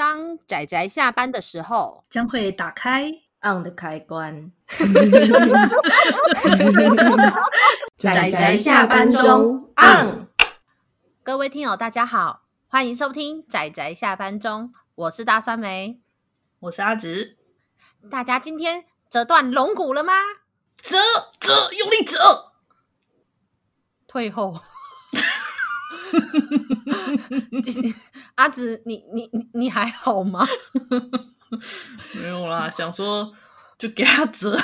当仔仔下班的时候，将会打开 on 的开关。仔仔下班中 on。各位听友，大家好，欢迎收听仔仔下班中，我是大酸梅，我是阿直。大家今天折断龙骨了吗？折折，用力折。退后。阿紫，你你你你还好吗？没有啦，想说就给他折。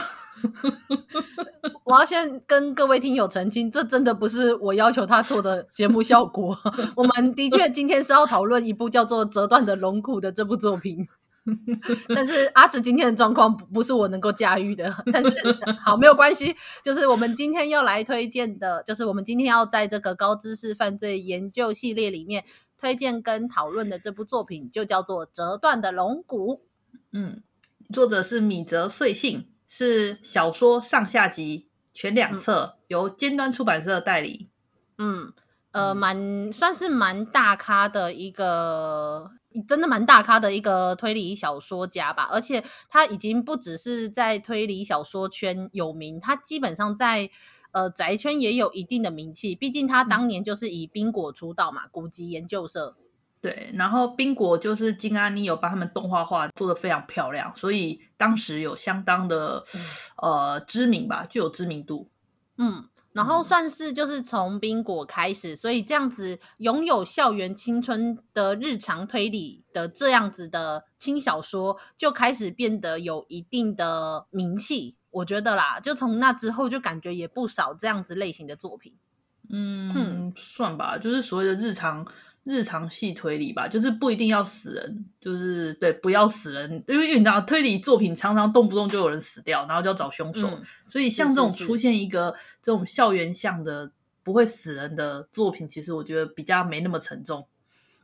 我要先跟各位听友澄清，这真的不是我要求他做的节目效果。我们的确今天是要讨论一部叫做《折断的龙骨》的这部作品。但是阿紫今天的状况不是我能够驾驭的，但是好，没有关系，就是我们今天要来推荐的，就是我们今天要在这个高知识犯罪研究系列里面推荐跟讨论的这部作品，就叫做《折断的龙骨》。嗯，作者是米泽穗信，是小说上下集全两册，嗯、由尖端出版社代理。嗯，呃，蛮算是蛮大咖的一个。真的蛮大咖的一个推理小说家吧，而且他已经不只是在推理小说圈有名，他基本上在呃宅圈也有一定的名气。毕竟他当年就是以冰果出道嘛，古籍研究社。对，然后冰果就是金安妮有把他们动画化做的非常漂亮，所以当时有相当的呃知名吧，具有知名度。嗯。然后算是就是从冰果开始，所以这样子拥有校园青春的日常推理的这样子的轻小说，就开始变得有一定的名气。我觉得啦，就从那之后就感觉也不少这样子类型的作品。嗯，嗯算吧，就是所谓的日常。日常系推理吧，就是不一定要死人，就是对，不要死人，因为你知道推理作品常常动不动就有人死掉，然后就要找凶手，嗯、所以像这种出现一个这种校园向的不会死人的作品，其实我觉得比较没那么沉重。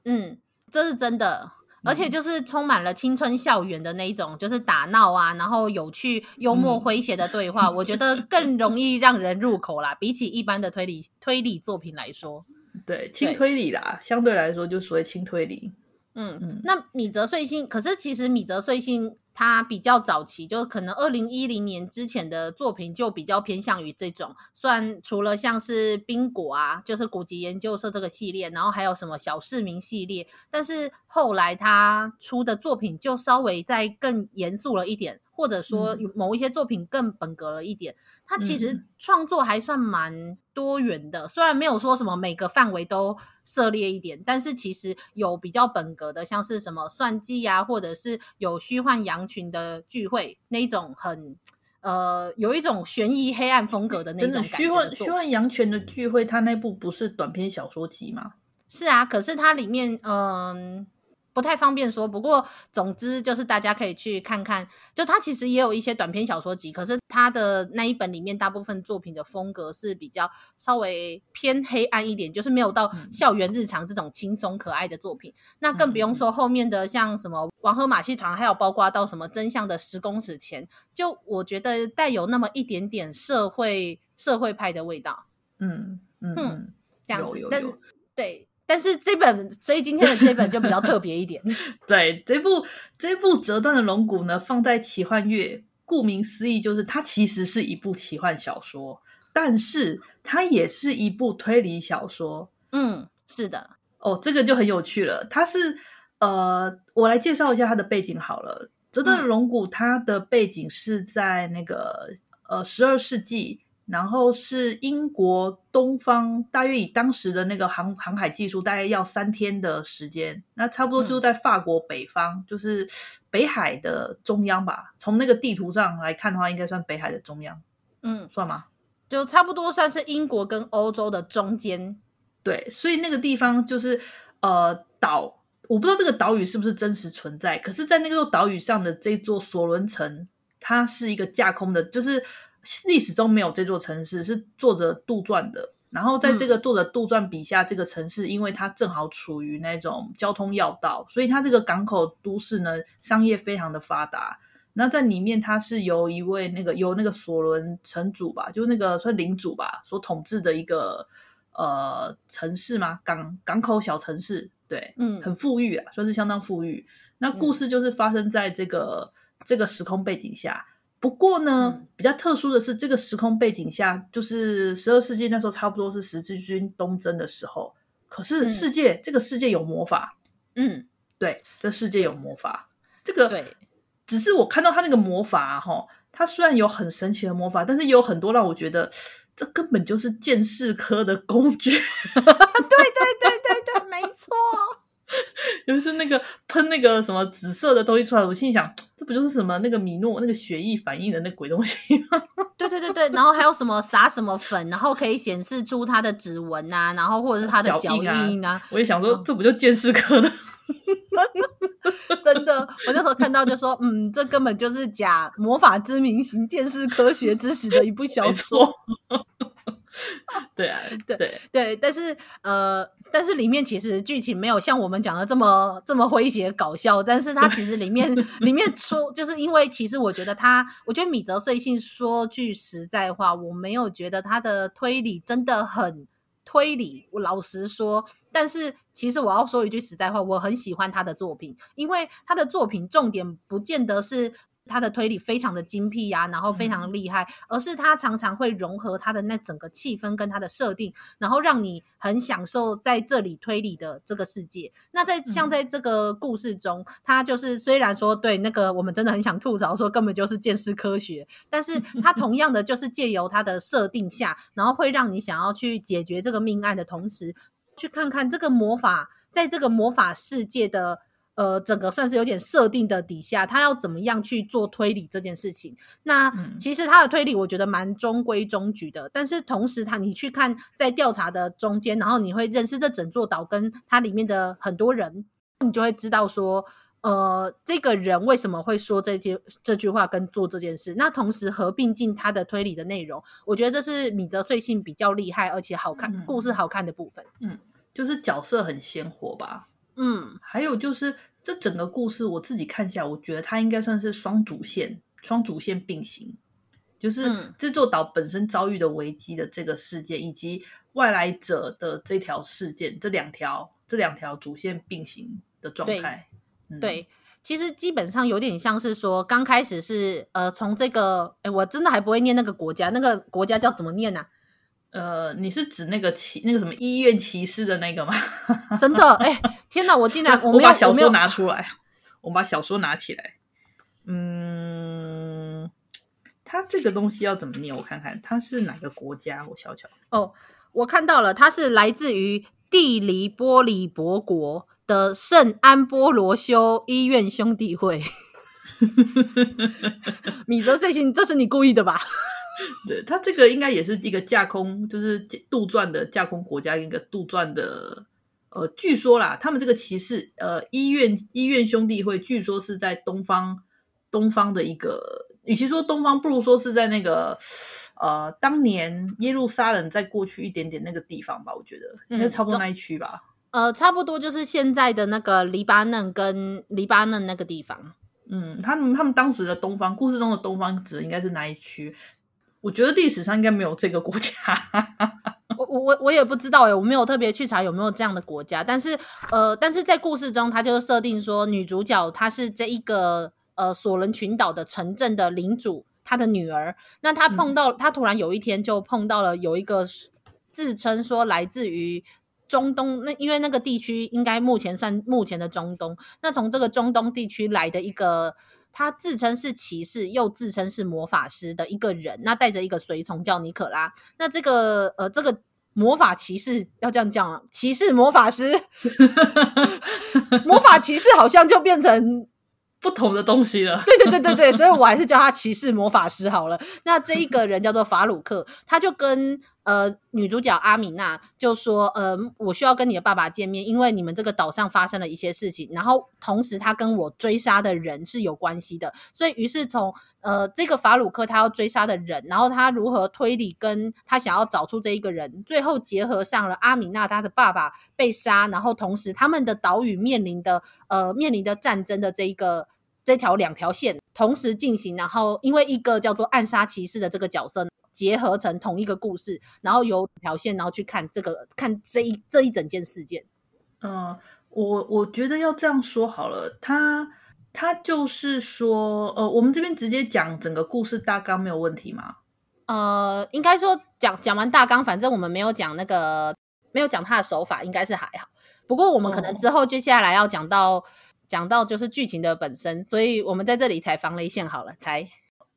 嗯，这是真的，而且就是充满了青春校园的那一种，就是打闹啊，然后有趣、幽默、诙谐的对话，嗯、我觉得更容易让人入口啦，比起一般的推理推理作品来说。对，轻推理啦，相对来说就所谓轻推理。嗯嗯，那米泽穗信，可是其实米泽穗信他比较早期，就可能二零一零年之前的作品就比较偏向于这种，算除了像是冰果啊，就是古籍研究社这个系列，然后还有什么小市民系列，但是后来他出的作品就稍微再更严肃了一点。或者说某一些作品更本格了一点，他其实创作还算蛮多元的，虽然没有说什么每个范围都涉猎一点，但是其实有比较本格的，像是什么算计啊，或者是有虚幻羊群的聚会那一种很呃有一种悬疑黑暗风格的那种感觉。虚幻虚幻羊群的聚会，它那部不是短篇小说集吗？是啊，可是它里面嗯。呃不太方便说，不过总之就是大家可以去看看，就他其实也有一些短篇小说集，可是他的那一本里面大部分作品的风格是比较稍微偏黑暗一点，就是没有到校园日常这种轻松可爱的作品。嗯、那更不用说后面的像什么王和马戏团，还有包括到什么真相的十公尺前，就我觉得带有那么一点点社会社会派的味道。嗯嗯，嗯这样子，有有有但对。但是这本，所以今天的这本就比较特别一点。对，这部这部折断的龙骨呢，放在奇幻月，顾名思义就是它其实是一部奇幻小说，但是它也是一部推理小说。嗯，是的。哦，这个就很有趣了。它是呃，我来介绍一下它的背景好了。折断的龙骨，它的背景是在那个呃十二世纪。然后是英国东方，大约以当时的那个航航海技术，大概要三天的时间。那差不多就是在法国北方，嗯、就是北海的中央吧。从那个地图上来看的话，应该算北海的中央。嗯，算吗？就差不多算是英国跟欧洲的中间。对，所以那个地方就是呃岛，我不知道这个岛屿是不是真实存在。可是，在那个岛屿上的这座索伦城，它是一个架空的，就是。历史中没有这座城市，是作者杜撰的。然后在这个作者杜撰笔下，这个城市因为它正好处于那种交通要道，所以它这个港口都市呢，商业非常的发达。那在里面，它是由一位那个由那个索伦城主吧，就那个算领主吧，所统治的一个呃城市嘛，港港口小城市，对，嗯，很富裕啊，算是相当富裕。那故事就是发生在这个、嗯、这个时空背景下。不过呢，嗯、比较特殊的是，这个时空背景下，就是十二世纪那时候，差不多是十字军东征的时候。可是世界、嗯、这个世界有魔法，嗯，对，这世界有魔法。这个对，只是我看到他那个魔法哈、啊，他虽然有很神奇的魔法，但是也有很多让我觉得这根本就是剑士科的工具。对对对对对，没错。尤其是那个喷那个什么紫色的东西出来，我心里想，这不就是什么那个米诺那个血液反应的那鬼东西吗？对对对对，然后还有什么撒什么粉，然后可以显示出它的指纹啊，然后或者是它的脚印啊。印啊，我也想说，嗯、这不就鉴识科的？真的，我那时候看到就说，嗯，这根本就是假魔法之名行鉴识科学知识的一部小说。对啊，对对对，但是呃。但是里面其实剧情没有像我们讲的这么这么诙谐搞笑，但是它其实里面 里面出，就是因为其实我觉得他，我觉得米泽穗信说句实在话，我没有觉得他的推理真的很推理，我老实说。但是其实我要说一句实在话，我很喜欢他的作品，因为他的作品重点不见得是。他的推理非常的精辟呀、啊，然后非常厉害，嗯、而是他常常会融合他的那整个气氛跟他的设定，然后让你很享受在这里推理的这个世界。那在像在这个故事中，嗯、他就是虽然说对那个我们真的很想吐槽说根本就是见识科学，但是他 同样的就是借由他的设定下，然后会让你想要去解决这个命案的同时，去看看这个魔法在这个魔法世界的。呃，整个算是有点设定的底下，他要怎么样去做推理这件事情？那、嗯、其实他的推理我觉得蛮中规中矩的，但是同时他你去看在调查的中间，然后你会认识这整座岛跟它里面的很多人，你就会知道说，呃，这个人为什么会说这些这句话跟做这件事。那同时合并进他的推理的内容，我觉得这是米泽穗信比较厉害而且好看、嗯、故事好看的部分。嗯，就是角色很鲜活吧。嗯，还有就是这整个故事，我自己看下来，我觉得它应该算是双主线，双主线并行，就是这座岛本身遭遇的危机的这个事件，以及外来者的这条事件，这两条这两条主线并行的状态。对，嗯、对，其实基本上有点像是说，刚开始是呃，从这个，哎，我真的还不会念那个国家，那个国家叫怎么念呢、啊？呃，你是指那个骑那个什么医院骑士的那个吗？真的，哎、欸，天哪！我竟然 我，我把小说拿出来，我，我把小说拿起来。嗯，它这个东西要怎么念？我看看，它是哪个国家？我瞧瞧。哦，我看到了，它是来自于蒂黎波里伯国的圣安波罗修医院兄弟会。米泽睡醒，这是你故意的吧？对，他这个应该也是一个架空，就是杜撰的架空国家，一个杜撰的。呃，据说啦，他们这个骑士，呃，医院医院兄弟会，据说是在东方，东方的一个，与其说东方，不如说是在那个，呃，当年耶路撒冷再过去一点点那个地方吧，我觉得应该差不多那一区吧。呃，差不多就是现在的那个黎巴嫩跟黎巴嫩那个地方。嗯，他们他们当时的东方，故事中的东方指的应该是哪一区？我觉得历史上应该没有这个国家，我我我我也不知道诶，我没有特别去查有没有这样的国家，但是呃，但是在故事中，他就设定说女主角她是这一个呃索伦群岛的城镇的领主，她的女儿。那她碰到，她、嗯、突然有一天就碰到了有一个自称说来自于中东，那因为那个地区应该目前算目前的中东，那从这个中东地区来的一个。他自称是骑士，又自称是魔法师的一个人，那带着一个随从叫尼可拉。那这个呃，这个魔法骑士要这样讲啊，骑士魔法师，魔法骑士好像就变成。不同的东西了，对对对对对，所以我还是叫他骑士魔法师好了。那这一个人叫做法鲁克，他就跟呃女主角阿米娜就说：“呃，我需要跟你的爸爸见面，因为你们这个岛上发生了一些事情，然后同时他跟我追杀的人是有关系的。所以于是从呃这个法鲁克他要追杀的人，然后他如何推理，跟他想要找出这一个人，最后结合上了阿米娜他的爸爸被杀，然后同时他们的岛屿面临的呃面临的战争的这一个。”这条两条线同时进行，然后因为一个叫做暗杀骑士的这个角色结合成同一个故事，然后有条线，然后去看这个看这一这一整件事件。嗯，我我觉得要这样说好了，他他就是说，呃，我们这边直接讲整个故事大纲没有问题吗？呃，应该说讲讲完大纲，反正我们没有讲那个，没有讲他的手法，应该是还好。不过我们可能之后接下来要讲到、哦、讲到就是剧情的本身，所以我们在这里才防雷线好了，才。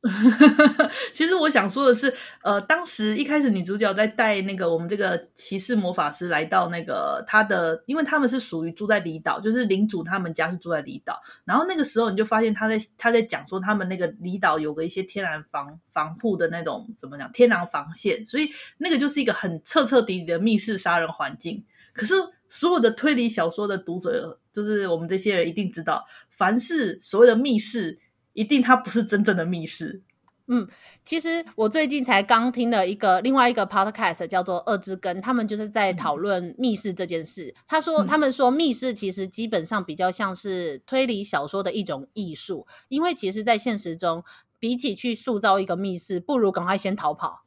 其实我想说的是，呃，当时一开始女主角在带那个我们这个骑士魔法师来到那个他的，因为他们是属于住在离岛，就是领主他们家是住在离岛，然后那个时候你就发现他在他在讲说他们那个离岛有个一些天然防防护的那种怎么讲天然防线，所以那个就是一个很彻彻底底的密室杀人环境。可是所有的推理小说的读者，就是我们这些人一定知道，凡是所谓的密室。一定，它不是真正的密室。嗯，其实我最近才刚听了一个另外一个 podcast，叫做《二之根》，他们就是在讨论密室这件事。嗯、他说，他们说密室其实基本上比较像是推理小说的一种艺术，因为其实，在现实中，比起去塑造一个密室，不如赶快先逃跑。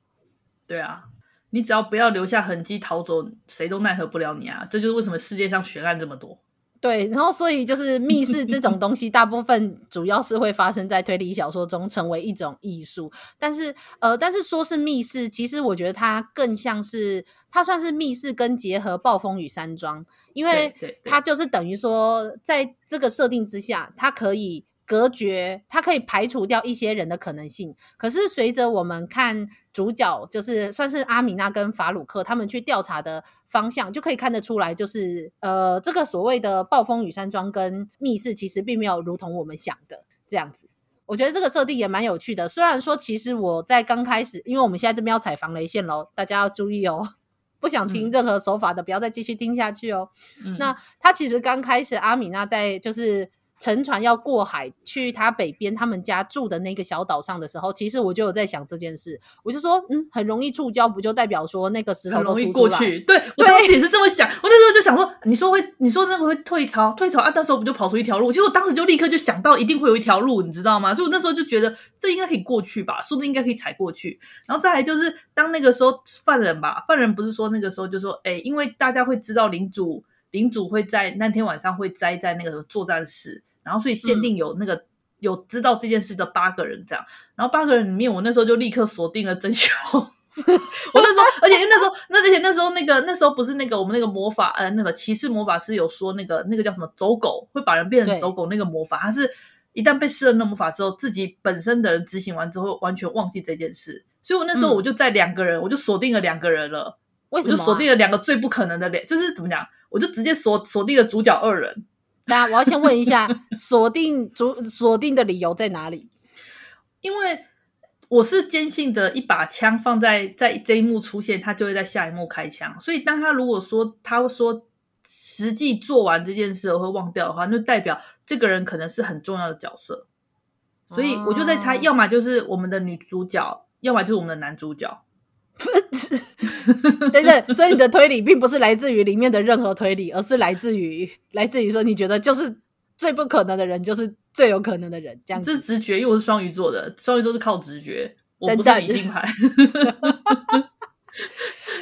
对啊，你只要不要留下痕迹逃走，谁都奈何不了你啊！这就是为什么世界上悬案这么多。对，然后所以就是密室这种东西，大部分主要是会发生在推理小说中，成为一种艺术。但是，呃，但是说是密室，其实我觉得它更像是，它算是密室跟结合暴风雨山庄，因为它就是等于说，在这个设定之下，它可以隔绝，它可以排除掉一些人的可能性。可是随着我们看。主角就是算是阿米娜跟法鲁克他们去调查的方向，就可以看得出来，就是呃，这个所谓的暴风雨山庄跟密室其实并没有如同我们想的这样子。我觉得这个设定也蛮有趣的。虽然说，其实我在刚开始，因为我们现在这边要踩防雷线喽，大家要注意哦，不想听任何手法的，不要再继续听下去哦。嗯、那他其实刚开始，阿米娜在就是。乘船要过海去他北边他们家住的那个小岛上的时候，其实我就有在想这件事。我就说，嗯，很容易触礁，不就代表说那个石头很容易过去？对，我当时也是这么想。我那时候就想说，你说会，你说那个会退潮，退潮啊，那时候不就跑出一条路？其实我当时就立刻就想到，一定会有一条路，你知道吗？所以我那时候就觉得这应该可以过去吧，说不定应该可以踩过去。然后再来就是，当那个时候犯人吧，犯人不是说那个时候就说，哎，因为大家会知道领主，领主会在那天晚上会栽在那个作战室。然后，所以限定有那个、嗯、有知道这件事的八个人这样。然后八个人里面，我那时候就立刻锁定了真凶。我那时候，而且因为那时候，那之前那时候那个那时候不是那个我们那个魔法呃那个骑士魔法师有说那个那个叫什么走狗会把人变成走狗那个魔法，他是一旦被施了那魔法之后，自己本身的人执行完之后完全忘记这件事。所以我那时候我就在两个人，嗯、我就锁定了两个人了。为什么、啊？我就锁定了两个最不可能的脸，就是怎么讲？我就直接锁锁定了主角二人。那我要先问一下，锁定主锁定的理由在哪里？因为我是坚信着一把枪放在在这一幕出现，他就会在下一幕开枪。所以当他如果说他说实际做完这件事我会忘掉的话，那就代表这个人可能是很重要的角色。所以我就在猜，要么就是我们的女主角，要么就是我们的男主角。对对，所以你的推理并不是来自于里面的任何推理，而是来自于来自于说你觉得就是最不可能的人就是最有可能的人，这样子。这是直觉，因为我是双鱼座的，双鱼座是靠直觉，我不是理性派。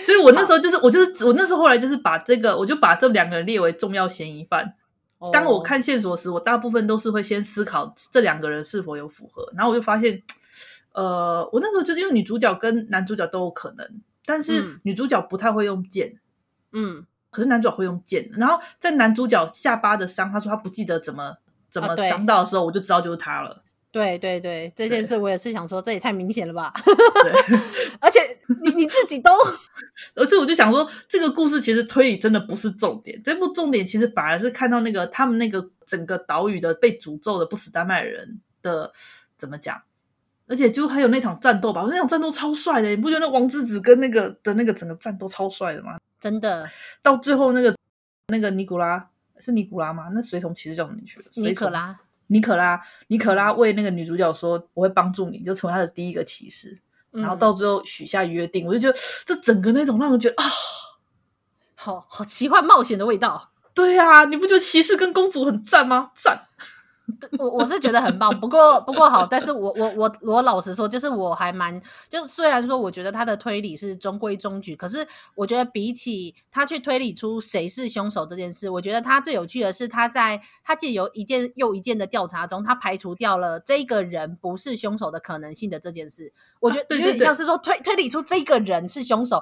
所以我那时候就是我就是我那时候后来就是把这个，我就把这两个人列为重要嫌疑犯。当我看线索时，我大部分都是会先思考这两个人是否有符合，然后我就发现。呃，我那时候就是因为女主角跟男主角都有可能，但是女主角不太会用剑，嗯，可是男主角会用剑。然后在男主角下巴的伤，他说他不记得怎么怎么伤到的时候，啊、我就知道就是他了。对对对，这件事我也是想说，这也太明显了吧？对，而且你你自己都，而且我就想说，这个故事其实推理真的不是重点，这部重点其实反而是看到那个他们那个整个岛屿的被诅咒的不死丹麦人的怎么讲。而且就还有那场战斗吧，那场战斗超帅的，你不觉得那王之子跟那个的那个整个战斗超帅的吗？真的，到最后那个那个尼古拉是尼古拉吗？那随从其实叫什么去了？尼可拉，尼可拉，尼可拉为那个女主角说：“我会帮助你，就成为他的第一个骑士。嗯”然后到最后许下约定，我就觉得这整个那种让人觉得啊，好好奇幻冒险的味道。对啊，你不觉得骑士跟公主很赞吗？赞。我我是觉得很棒，不过不过好，但是我我我我老实说，就是我还蛮就虽然说我觉得他的推理是中规中矩，可是我觉得比起他去推理出谁是凶手这件事，我觉得他最有趣的是他在他借由一件又一件的调查中，他排除掉了这个人不是凶手的可能性的这件事，我觉得有点像是说推推理出这个人是凶手。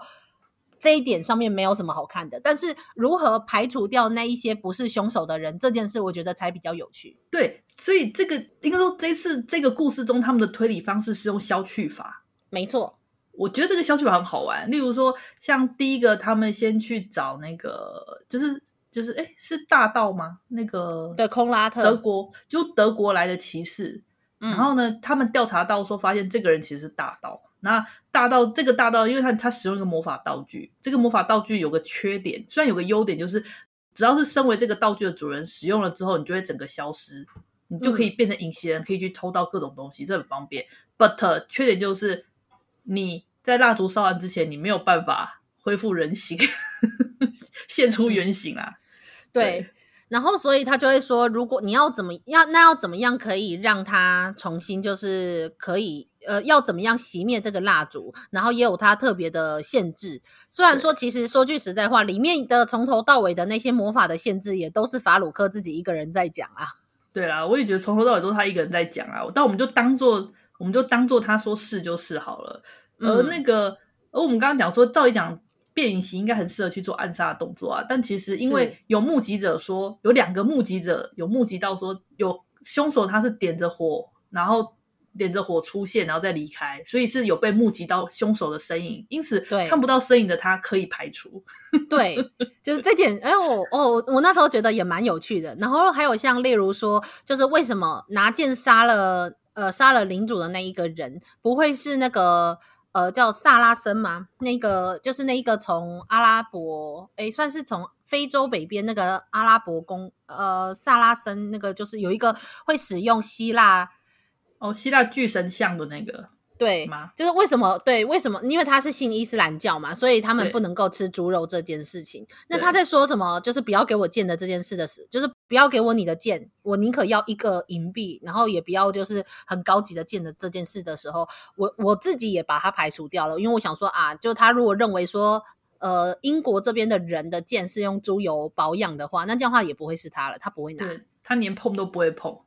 这一点上面没有什么好看的，但是如何排除掉那一些不是凶手的人这件事，我觉得才比较有趣。对，所以这个应该说这次这个故事中，他们的推理方式是用消去法。没错，我觉得这个消去法很好玩。例如说，像第一个，他们先去找那个，就是就是，哎，是大盗吗？那个对，空拉特，德国就德国来的骑士。嗯、然后呢，他们调查到说，发现这个人其实是大盗。那大盗这个大盗，因为他他使用一个魔法道具，这个魔法道具有个缺点，虽然有个优点，就是只要是身为这个道具的主人使用了之后，你就会整个消失，你就可以变成隐形人，可以去偷到各种东西，这很方便。But 缺点就是你在蜡烛烧完之前，你没有办法恢复人形，现出原形啊。对。对然后，所以他就会说，如果你要怎么样，那要怎么样可以让他重新，就是可以，呃，要怎么样熄灭这个蜡烛？然后也有他特别的限制。虽然说，其实说句实在话，里面的从头到尾的那些魔法的限制，也都是法鲁克自己一个人在讲啊。对啦，我也觉得从头到尾都是他一个人在讲啊。但我们就当做，我们就当做他说是就是好了。而那个，嗯、而我们刚刚讲说，照理讲。变隐形应该很适合去做暗杀的动作啊，但其实因为有目击者说，有两个目击者有目击到说，有凶手他是点着火，然后点着火出现，然后再离开，所以是有被目击到凶手的身影，因此看不到身影的他可以排除。对，就是这点，哎，我哦，我那时候觉得也蛮有趣的。然后还有像例如说，就是为什么拿剑杀了呃杀了领主的那一个人不会是那个？呃，叫萨拉森吗？那个就是那一个从阿拉伯，诶，算是从非洲北边那个阿拉伯公，呃，萨拉森那个就是有一个会使用希腊，哦，希腊巨神像的那个。对，就是为什么？对，为什么？因为他是信伊斯兰教嘛，所以他们不能够吃猪肉这件事情。那他在说什么？就是不要给我剑的这件事的事，就是不要给我你的剑，我宁可要一个银币，然后也不要就是很高级的剑的这件事的时候，我我自己也把它排除掉了，因为我想说啊，就他如果认为说，呃，英国这边的人的剑是用猪油保养的话，那这样的话也不会是他了，他不会拿，他连碰都不会碰。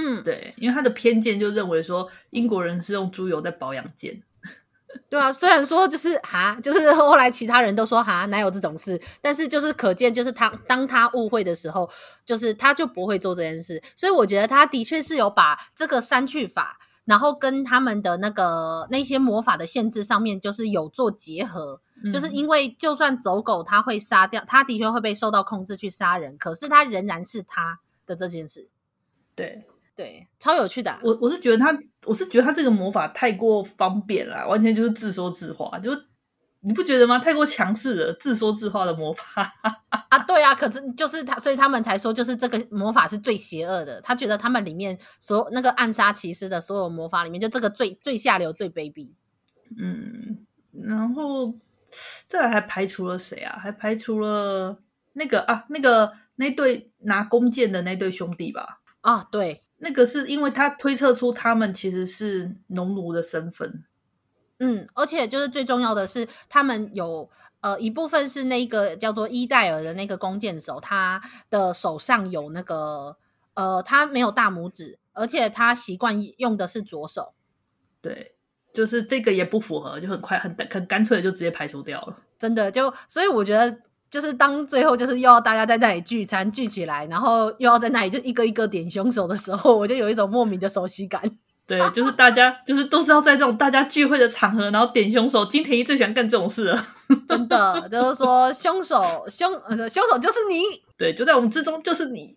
嗯，对，因为他的偏见就认为说英国人是用猪油在保养剑。对啊，虽然说就是哈，就是后来其他人都说哈，哪有这种事？但是就是可见，就是他当他误会的时候，就是他就不会做这件事。所以我觉得他的确是有把这个删去法，然后跟他们的那个那些魔法的限制上面，就是有做结合。嗯、就是因为就算走狗他会杀掉，他的确会被受到控制去杀人，可是他仍然是他的这件事。对。对，超有趣的啊。我我是觉得他，我是觉得他这个魔法太过方便了，完全就是自说自话，就你不觉得吗？太过强势了，自说自话的魔法 啊，对啊，可是就是他，所以他们才说，就是这个魔法是最邪恶的。他觉得他们里面所有那个暗杀骑士的所有魔法里面，就这个最最下流、最卑鄙。嗯，然后再来还排除了谁啊？还排除了那个啊，那个那对拿弓箭的那对兄弟吧？啊，对。那个是因为他推测出他们其实是农奴的身份，嗯，而且就是最重要的是，他们有呃一部分是那个叫做伊戴尔的那个弓箭手，他的手上有那个呃，他没有大拇指，而且他习惯用的是左手，对，就是这个也不符合，就很快很很干脆的就直接排除掉了，真的就所以我觉得。就是当最后就是又要大家在那里聚餐聚起来，然后又要在那里就一个一个点凶手的时候，我就有一种莫名的熟悉感。对，就是大家 就是都是要在这种大家聚会的场合，然后点凶手。金田一最喜欢干这种事了，真的就是说凶手凶呃凶手就是你，对，就在我们之中就是你。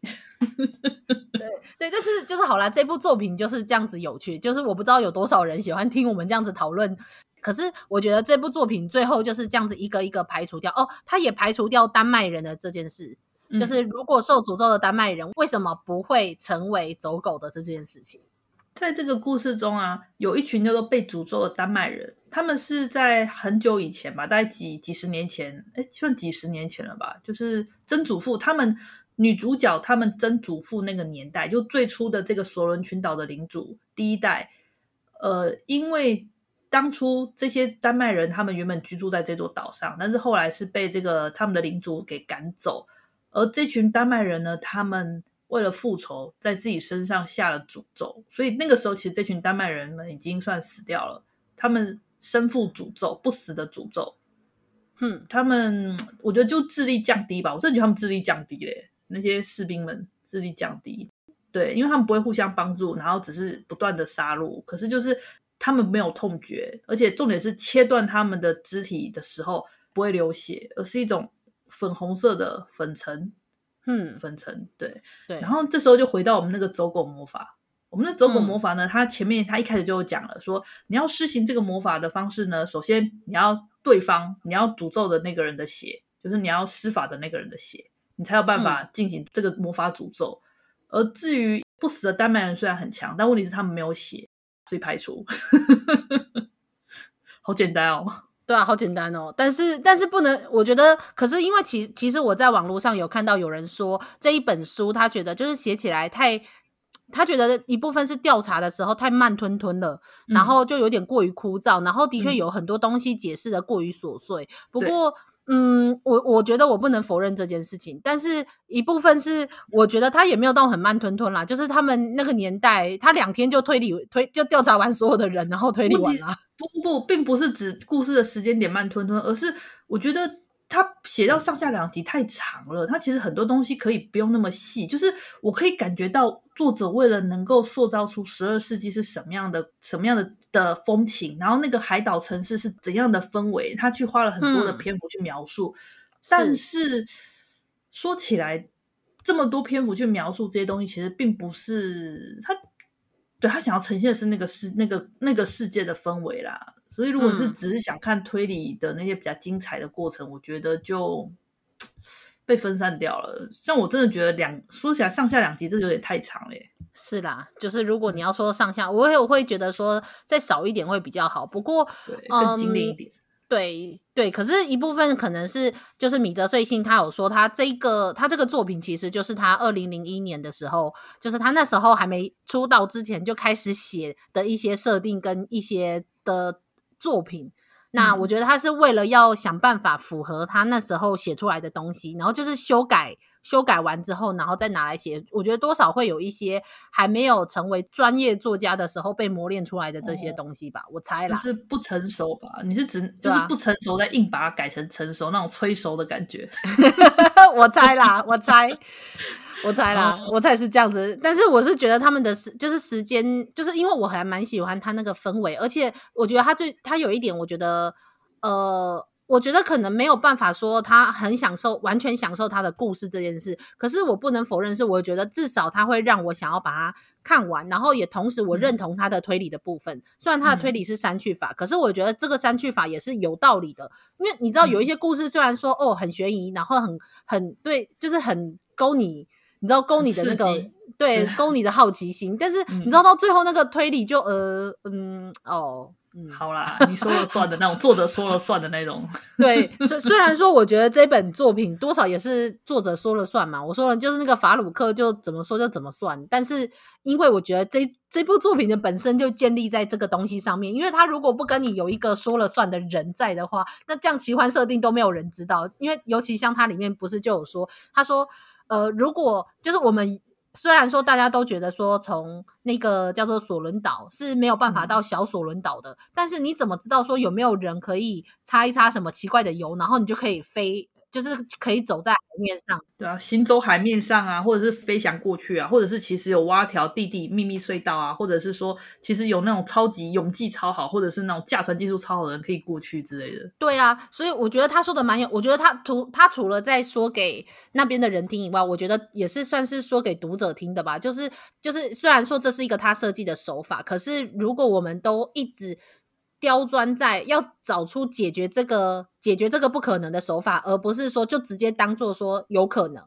对对，但是就是好啦，这部作品就是这样子有趣，就是我不知道有多少人喜欢听我们这样子讨论。可是我觉得这部作品最后就是这样子一个一个排除掉。哦，他也排除掉丹麦人的这件事，嗯、就是如果受诅咒的丹麦人为什么不会成为走狗的这件事情。在这个故事中啊，有一群叫做被诅咒的丹麦人，他们是在很久以前吧，大概几几十年前，哎，算几十年前了吧，就是曾祖父他们女主角他们曾祖父那个年代，就最初的这个索伦群岛的领主第一代，呃，因为当初这些丹麦人他们原本居住在这座岛上，但是后来是被这个他们的领主给赶走，而这群丹麦人呢，他们为了复仇，在自己身上下了诅咒，所以那个时候其实这群丹麦人们已经算死掉了，他们身负诅咒，不死的诅咒。嗯，他们我觉得就智力降低吧，我真的觉得他们智力降低嘞。那些士兵们智力降低，对，因为他们不会互相帮助，然后只是不断的杀戮。可是就是他们没有痛觉，而且重点是切断他们的肢体的时候不会流血，而是一种粉红色的粉尘，嗯，粉尘，对对。然后这时候就回到我们那个走狗魔法，我们的走狗魔法呢，它前面它一开始就有讲了，说你要施行这个魔法的方式呢，首先你要对方你要诅咒的那个人的血，就是你要施法的那个人的血。你才有办法进行这个魔法诅咒，嗯，而至于不死的丹麦人虽然很强，但问题是他们没有血，所以排除。好简单哦，对啊，好简单哦。但是但是不能，我觉得，可是因为其其实我在网络上有看到有人说这一本书，他觉得就是写起来太，他觉得一部分是调查的时候太慢吞吞了，嗯，然后就有点过于枯燥，然后的确有很多东西解释的过于琐碎，嗯，不过。嗯，我我觉得我不能否认这件事情，但是一部分是我觉得他也没有到很慢吞吞啦，就是他们那个年代，他两天就推理推就调查完所有的人，然后推理完了。不不不，并不是指故事的时间点慢吞吞，而是我觉得。他写到上下两集太长了，他其实很多东西可以不用那么细，就是我可以感觉到作者为了能够塑造出十二世纪是什么样的、什么样的的风情，然后那个海岛城市是怎样的氛围，他去花了很多的篇幅去描述。嗯、但是，是说起来，这么多篇幅去描述这些东西，其实并不是他对他想要呈现的是那个世那个那个世界的氛围啦。所以，如果是只是想看推理的那些比较精彩的过程，嗯、我觉得就被分散掉了。像我真的觉得两说起来上下两集，这有点太长了。是啦，就是如果你要说上下，我也会觉得说再少一点会比较好。不过，对，更精炼一点。嗯、对对，可是一部分可能是就是米泽穗信他有说他这个他这个作品其实就是他二零零一年的时候，就是他那时候还没出道之前就开始写的一些设定跟一些的。作品，那我觉得他是为了要想办法符合他那时候写出来的东西，然后就是修改，修改完之后，然后再拿来写。我觉得多少会有一些还没有成为专业作家的时候被磨练出来的这些东西吧，哦、我猜啦。是不成熟吧？你是指就是不成熟，再硬把它改成成熟那种催熟的感觉？我猜啦，我猜。我猜啦，我猜是这样子，但是我是觉得他们的时就是时间，就是因为我还蛮喜欢他那个氛围，而且我觉得他最他有一点，我觉得呃，我觉得可能没有办法说他很享受，完全享受他的故事这件事。可是我不能否认，是我觉得至少他会让我想要把它看完，然后也同时我认同他的推理的部分。嗯、虽然他的推理是删去法，嗯、可是我觉得这个删去法也是有道理的，因为你知道有一些故事虽然说哦很悬疑，然后很很对，就是很勾你。你知道勾你的那个对勾你的好奇心，但是你知道到最后那个推理就呃嗯哦嗯好啦，你说了算的那种作者说了算的那种。对，虽虽然说我觉得这本作品多少也是作者说了算嘛，我说了就是那个法鲁克就怎么说就怎么算，但是因为我觉得这这部作品的本身就建立在这个东西上面，因为他如果不跟你有一个说了算的人在的话，那这样奇幻设定都没有人知道，因为尤其像它里面不是就有说他说。呃，如果就是我们虽然说大家都觉得说从那个叫做索伦岛是没有办法到小索伦岛的，嗯，但是你怎么知道说有没有人可以擦一擦什么奇怪的油，然后你就可以飞？就是可以走在海面上，对啊，行走海面上啊，或者是飞翔过去啊，或者是其实有挖条地底秘密隧道啊，或者是说其实有那种超级泳技超好，或者是那种驾船技术超好的人可以过去之类的。对啊，所以我觉得他说的蛮有，我觉得他除他除了在说给那边的人听以外，我觉得也是算是说给读者听的吧。就是就是，虽然说这是一个他设计的手法，可是如果我们都一直。刁钻在要找出解决这个解决这个不可能的手法，而不是说就直接当做说有可能，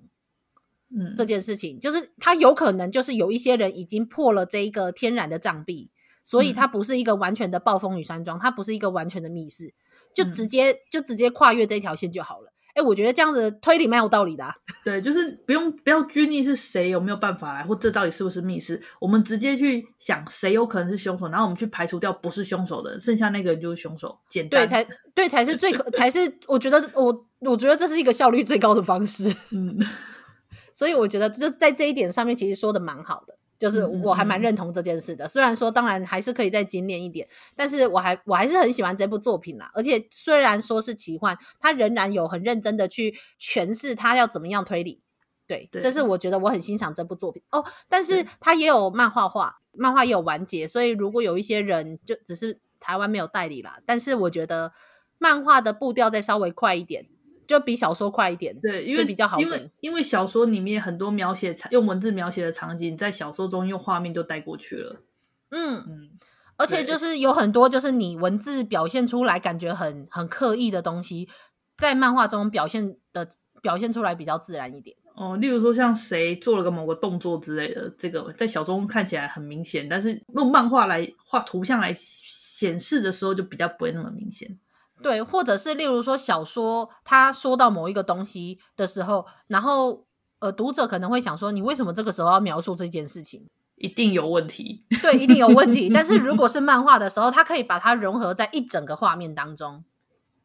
嗯，这件事情就是他有可能就是有一些人已经破了这一个天然的障壁，所以它不是一个完全的暴风雨山庄，它不是一个完全的密室，就直接就直接跨越这条线就好了。哎，我觉得这样子推理蛮有道理的啊。对，就是不用不要拘泥是谁有没有办法来，或这到底是不是密室，我们直接去想谁有可能是凶手，然后我们去排除掉不是凶手的人，剩下那个人就是凶手。简单，对，才对，才是最可，才是我觉得我我觉得这是一个效率最高的方式。嗯，所以我觉得这在这一点上面其实说的蛮好的。就是我还蛮认同这件事的，虽然说当然还是可以再精炼一点，但是我还我还是很喜欢这部作品啦。而且虽然说是奇幻，它仍然有很认真的去诠释它要怎么样推理。对，对，这是我觉得我很欣赏这部作品哦。但是它也有漫画化，漫画也有完结，所以如果有一些人就只是台湾没有代理啦，但是我觉得漫画的步调再稍微快一点。就比小说快一点，对，因为比较好，因为因为小说里面很多描写用文字描写的场景，在小说中用画面就带过去了。嗯嗯，而且就是有很多就是你文字表现出来感觉很很刻意的东西，在漫画中表现的表现出来比较自然一点。哦，例如说像谁做了个某个动作之类的，这个在小说中看起来很明显，但是用漫画来画图像来显示的时候，就比较不会那么明显。对，或者是例如说小说，他说到某一个东西的时候，然后呃，读者可能会想说，你为什么这个时候要描述这件事情？一定有问题。对，一定有问题。但是如果 是漫画的时候，它可以把它融合在一整个画面当中。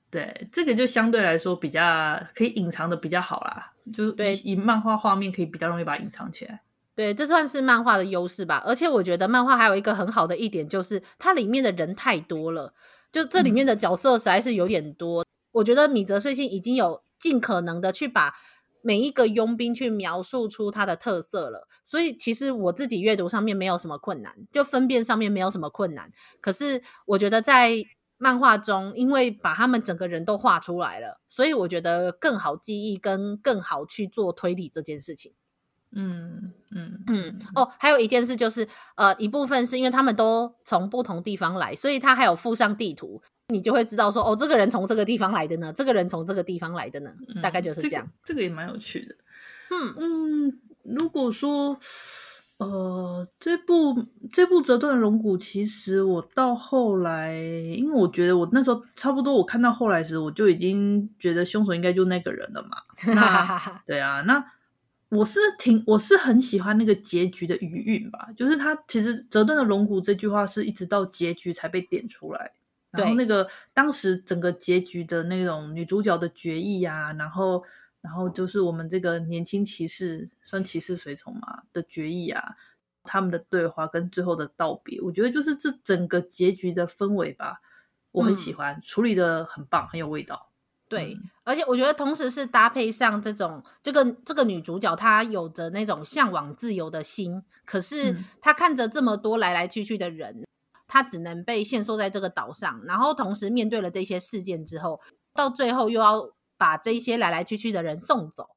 对，这个就相对来说比较可以隐藏的比较好啦。就是对，以漫画画面可以比较容易把它隐藏起来。对，这算是漫画的优势吧。而且我觉得漫画还有一个很好的一点，就是它里面的人太多了。就这里面的角色实在是有点多，嗯、我觉得米泽穗信已经有尽可能的去把每一个佣兵去描述出他的特色了，所以其实我自己阅读上面没有什么困难，就分辨上面没有什么困难。可是我觉得在漫画中，因为把他们整个人都画出来了，所以我觉得更好记忆跟更好去做推理这件事情。嗯嗯嗯哦，还有一件事就是，呃，一部分是因为他们都从不同地方来，所以他还有附上地图，你就会知道说，哦，这个人从这个地方来的呢，这个人从这个地方来的呢，嗯、大概就是这样。这个、这个、也蛮有趣的。嗯嗯，如果说，呃，这部这部折断的龙骨，其实我到后来，因为我觉得我那时候差不多，我看到后来时，我就已经觉得凶手应该就那个人了嘛。那对啊，那。我是挺，我是很喜欢那个结局的余韵吧，就是他其实折断的龙骨这句话是一直到结局才被点出来，然后那个当时整个结局的那种女主角的决议啊，然后然后就是我们这个年轻骑士算骑士随从嘛的决议啊，他们的对话跟最后的道别，我觉得就是这整个结局的氛围吧，我很喜欢，嗯、处理的很棒，很有味道。对，而且我觉得同时是搭配上这种这个这个女主角，她有着那种向往自由的心，可是她看着这么多来来去去的人，她只能被限缩在这个岛上，然后同时面对了这些事件之后，到最后又要把这些来来去去的人送走，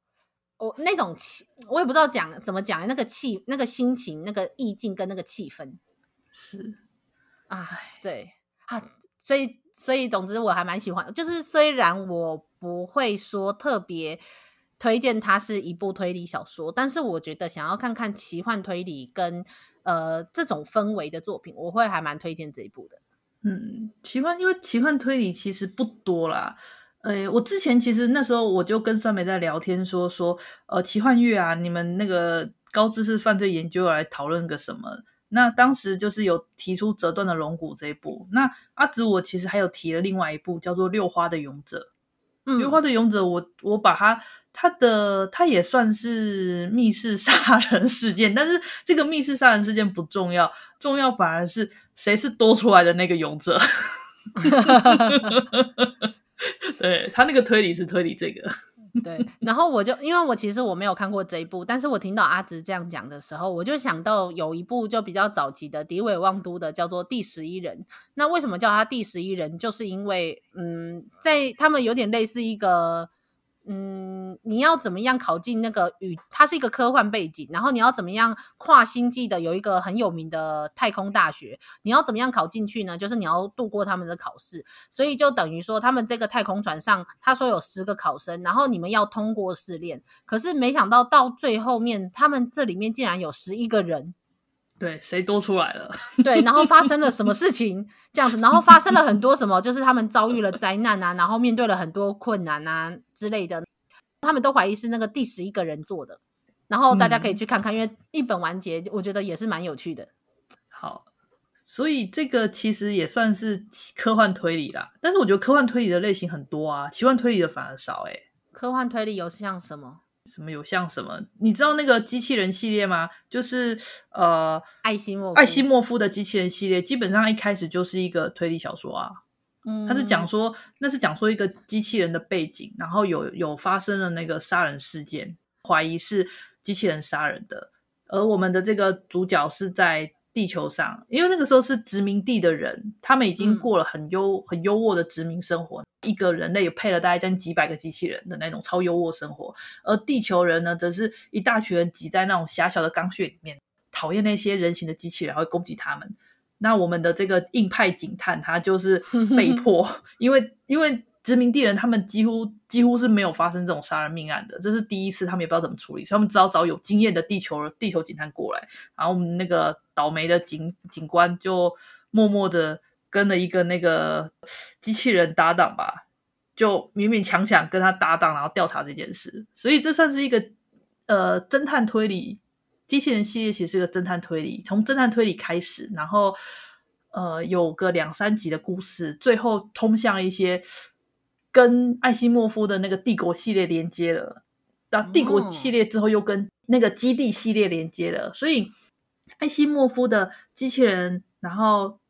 我那种气，我也不知道讲怎么讲，那个气、那个心情、那个意境跟那个气氛，是，哎，对啊，所以。所以，总之我还蛮喜欢。就是虽然我不会说特别推荐它是一部推理小说，但是我觉得想要看看奇幻推理跟呃这种氛围的作品，我会还蛮推荐这一部的。嗯，奇幻，因为奇幻推理其实不多啦。呃，我之前其实那时候我就跟酸梅在聊天说说，呃，奇幻月啊，你们那个高知识犯罪研究来讨论个什么？那当时就是有提出折断的龙骨这一部，那阿紫我其实还有提了另外一部叫做六花的勇者。嗯，六花的勇者我，我我把它它的它也算是密室杀人事件，但是这个密室杀人事件不重要，重要反而是谁是多出来的那个勇者。对，他那个推理是推理这个。对，然后我就因为我其实我没有看过这一部，但是我听到阿直这样讲的时候，我就想到有一部就比较早期的迪伟旺都的叫做《第十一人》。那为什么叫他第十一人？就是因为嗯，在他们有点类似一个。嗯，你要怎么样考进那个宇？它是一个科幻背景，然后你要怎么样跨星际的有一个很有名的太空大学？你要怎么样考进去呢？就是你要度过他们的考试，所以就等于说他们这个太空船上，他说有十个考生，然后你们要通过试炼。可是没想到到最后面，他们这里面竟然有十一个人。对，谁多出来了？对，然后发生了什么事情？这样子，然后发生了很多什么，就是他们遭遇了灾难啊，然后面对了很多困难啊之类的。他们都怀疑是那个第十一个人做的。然后大家可以去看看，嗯、因为一本完结，我觉得也是蛮有趣的。好，所以这个其实也算是科幻推理啦。但是我觉得科幻推理的类型很多啊，奇幻推理的反而少诶、欸。科幻推理有像什么？什么有像什么？你知道那个机器人系列吗？就是呃，艾希莫艾希莫夫的机器人系列，基本上一开始就是一个推理小说啊。嗯，他是讲说那是讲说一个机器人的背景，然后有有发生了那个杀人事件，怀疑是。机器人杀人的，而我们的这个主角是在地球上，因为那个时候是殖民地的人，他们已经过了很优、嗯、很优渥的殖民生活，一个人类有配了大概将几百个机器人的那种超优渥生活，而地球人呢，则是一大群人挤在那种狭小的钢穴里面，讨厌那些人形的机器人，会攻击他们。那我们的这个硬派警探，他就是被 迫，因为因为。殖民地人他们几乎几乎是没有发生这种杀人命案的，这是第一次，他们也不知道怎么处理，所以他们只好找有经验的地球地球警探过来。然后我们那个倒霉的警警官就默默的跟了一个那个机器人搭档吧，就勉勉强强跟他搭档，然后调查这件事。所以这算是一个呃侦探推理机器人系列，其实是个侦探推理，从侦探推理开始，然后呃有个两三集的故事，最后通向一些。跟艾西莫夫的那个帝国系列连接了，到帝国系列之后又跟那个基地系列连接了，所以艾西莫夫的机器人，然后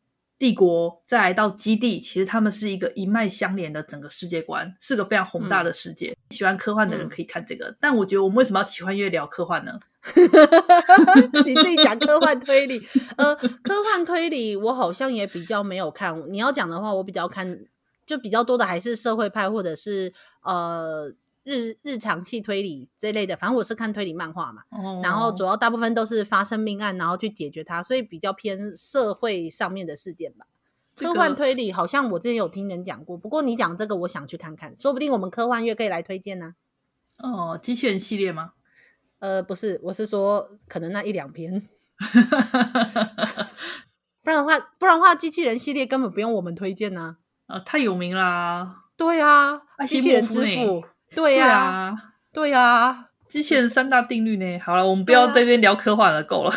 帝国再来到基地，其实他们是一个一脉相连的整个世界观，是个非常宏大的世界。嗯、喜欢科幻的人可以看这个，嗯、但我觉得我们为什么要奇幻乐聊科幻呢？你自己讲科幻推理，呃，科幻推理我好像也比较没有看。你要讲的话，我比较看。就比较多的还是社会派，或者是呃日日常系推理这一类的。反正我是看推理漫画嘛，哦、然后主要大部分都是发生命案，然后去解决它，所以比较偏社会上面的事件吧。科幻推理好像我之前有听人讲过，不过你讲这个，我想去看看，说不定我们科幻月可以来推荐呢、啊。哦，机器人系列吗？呃，不是，我是说可能那一两篇，不然的话，不然的话，机器人系列根本不用我们推荐呢、啊。啊，太有名啦！对啊，机器人之父，对呀，对呀，机器人三大定律呢？好了，我们不要在这边聊科幻了，够了。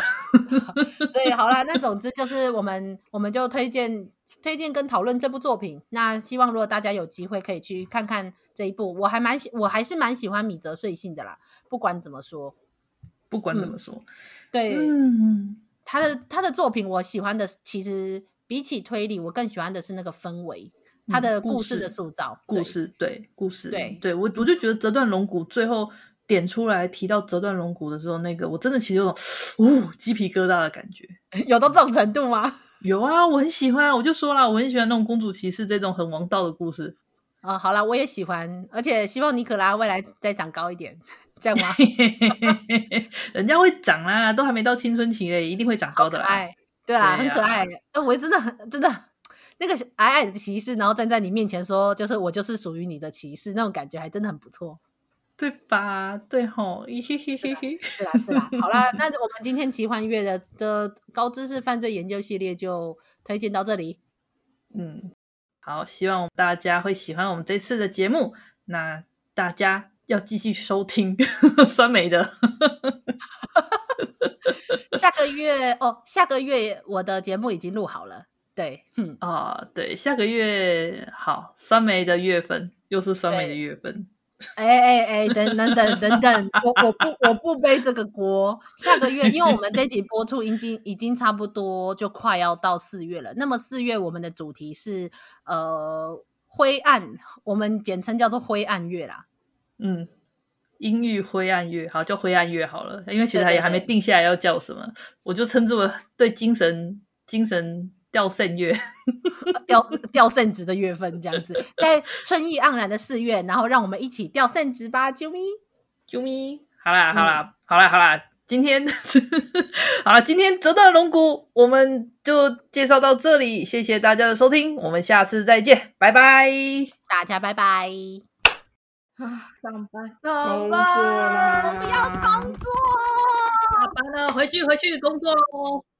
所以好了，那总之就是我们，我们就推荐、推荐跟讨论这部作品。那希望如果大家有机会可以去看看这一部，我还蛮喜，我还是蛮喜欢米泽穗信的啦。不管怎么说，不管怎么说，对，嗯，他的他的作品我喜欢的，其实比起推理，我更喜欢的是那个氛围。他的故事的塑造，故事对故事对对，我我就觉得折断龙骨最后点出来提到折断龙骨的时候，那个我真的其实有种哦鸡皮疙瘩的感觉，有到这种程度吗？有啊，我很喜欢，我就说了，我很喜欢那种公主骑士这种很王道的故事啊、哦。好了，我也喜欢，而且希望尼可拉未来再长高一点，这样吗？人家会长啦，都还没到青春期嘞，一定会长高的啦。哎，对啊，对啊很可爱。哎，我真的很真的。那个矮矮的骑士，然后站在你面前说：“就是我，就是属于你的骑士。”那种感觉还真的很不错，对吧？对吼，是啦，是啦。好啦，那我们今天奇幻月的的高知识犯罪研究系列就推荐到这里。嗯，好，希望大家会喜欢我们这次的节目。那大家要继续收听 酸梅的。下个月哦，下个月我的节目已经录好了。对，嗯啊、哦，对，下个月好，酸梅的月份又是酸梅的月份，哎哎哎，等等等等等，我我不我不背这个锅。下个月，因为我们这集播出已经已经差不多就快要到四月了，那么四月我们的主题是呃灰暗，我们简称叫做灰暗月啦，嗯，阴郁灰暗月，好，叫灰暗月好了，因为其实也还没定下来要叫什么，对对对，我就称之为对精神精神。掉肾月，掉掉肾值的月份，这样子，在春意盎然的四月，然后让我们一起掉肾值吧，啾咪。啾咪，好啦好啦、嗯、好啦好啦，今天 好了，今天折断龙骨，我们就介绍到这里，谢谢大家的收听，我们下次再见，拜拜，大家拜拜。啊，上班，工作啦，我不要工作，下班了，回去回去工作喽。